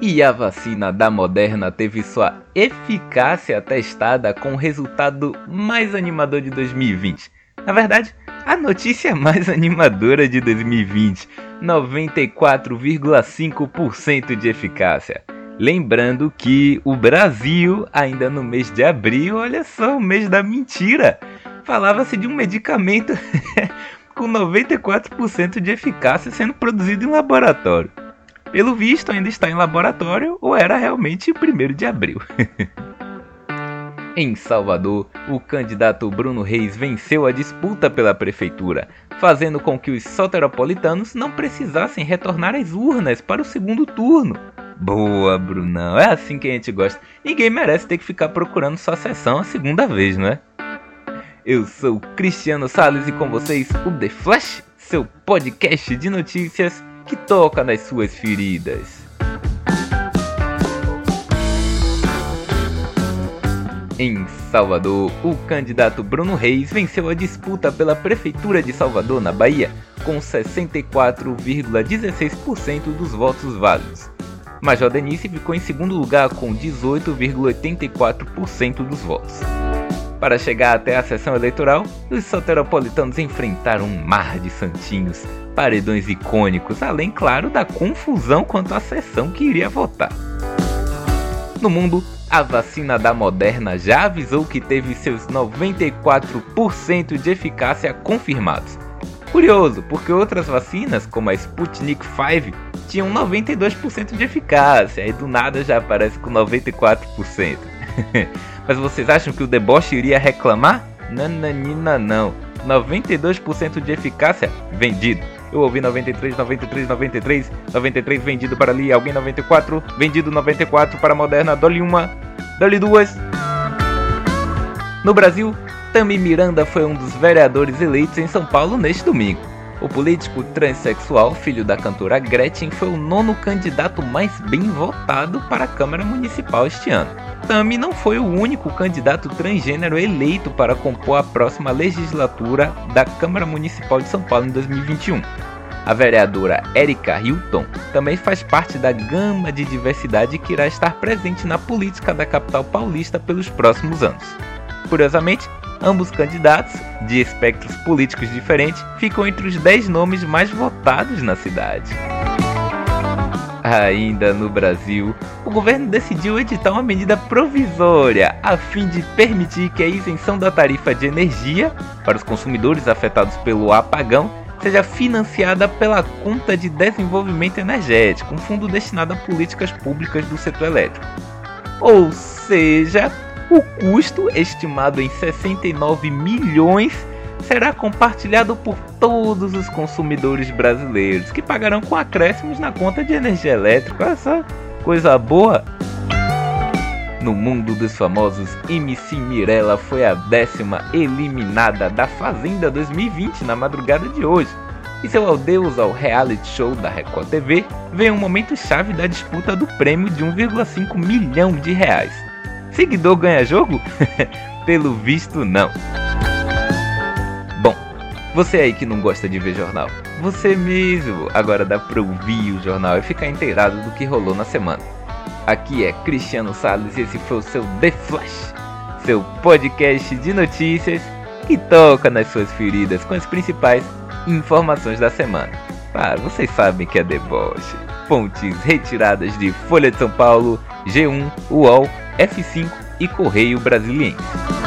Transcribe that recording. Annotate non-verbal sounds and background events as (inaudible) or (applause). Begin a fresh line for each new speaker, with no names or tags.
E a vacina da Moderna teve sua eficácia testada com o resultado mais animador de 2020. Na verdade, a notícia mais animadora de 2020: 94,5% de eficácia. Lembrando que o Brasil, ainda no mês de abril, olha só, o mês da mentira, falava-se de um medicamento (laughs) com 94% de eficácia sendo produzido em laboratório. Pelo visto, ainda está em laboratório ou era realmente 1 de abril. (laughs) em Salvador, o candidato Bruno Reis venceu a disputa pela prefeitura, fazendo com que os soteropolitanos não precisassem retornar às urnas para o segundo turno. Boa, Brunão, é assim que a gente gosta. Ninguém merece ter que ficar procurando sua sessão a segunda vez, não é? Eu sou Cristiano Salles e com vocês o The Flash, seu podcast de notícias que toca nas suas feridas. Em Salvador, o candidato Bruno Reis venceu a disputa pela Prefeitura de Salvador, na Bahia, com 64,16% dos votos válidos. Major Denise ficou em segundo lugar com 18,84% dos votos. Para chegar até a sessão eleitoral, os soteropolitanos enfrentaram um mar de santinhos, paredões icônicos, além, claro, da confusão quanto à sessão que iria votar. No mundo, a vacina da Moderna já avisou que teve seus 94% de eficácia confirmados. Curioso, porque outras vacinas, como a Sputnik V, tinham 92% de eficácia e do nada já aparece com 94%. (laughs) Mas vocês acham que o deboche iria reclamar? Nananina não. 92% de eficácia vendido. Eu ouvi 93, 93, 93, 93 vendido para ali, alguém 94, vendido 94 para a Moderna, dole uma, dole duas. No Brasil, Tami Miranda foi um dos vereadores eleitos em São Paulo neste domingo. O político transexual, filho da cantora Gretchen, foi o nono candidato mais bem votado para a Câmara Municipal este ano. Tami não foi o único candidato transgênero eleito para compor a próxima legislatura da Câmara Municipal de São Paulo em 2021. A vereadora Erika Hilton também faz parte da gama de diversidade que irá estar presente na política da capital paulista pelos próximos anos. Curiosamente, Ambos candidatos, de espectros políticos diferentes, ficam entre os 10 nomes mais votados na cidade. Ainda no Brasil, o governo decidiu editar uma medida provisória a fim de permitir que a isenção da tarifa de energia para os consumidores afetados pelo apagão seja financiada pela Conta de Desenvolvimento Energético, um fundo destinado a políticas públicas do setor elétrico. Ou seja, o custo, estimado em 69 milhões, será compartilhado por todos os consumidores brasileiros, que pagarão com acréscimos na conta de energia elétrica. Essa coisa boa! No mundo dos famosos, MC Mirella foi a décima eliminada da Fazenda 2020 na madrugada de hoje. E seu adeus ao reality show da Record TV veio um momento chave da disputa do prêmio de 1,5 milhão de reais. Seguidor ganha jogo? (laughs) Pelo visto, não. Bom, você aí que não gosta de ver jornal, você mesmo agora dá pra ouvir o jornal e ficar inteirado do que rolou na semana. Aqui é Cristiano Salles e esse foi o seu The Flash, seu podcast de notícias que toca nas suas feridas com as principais informações da semana. Claro, vocês sabem que é deboche. Fontes retiradas de Folha de São Paulo, G1, UOL F5 e Correio Brasiliense.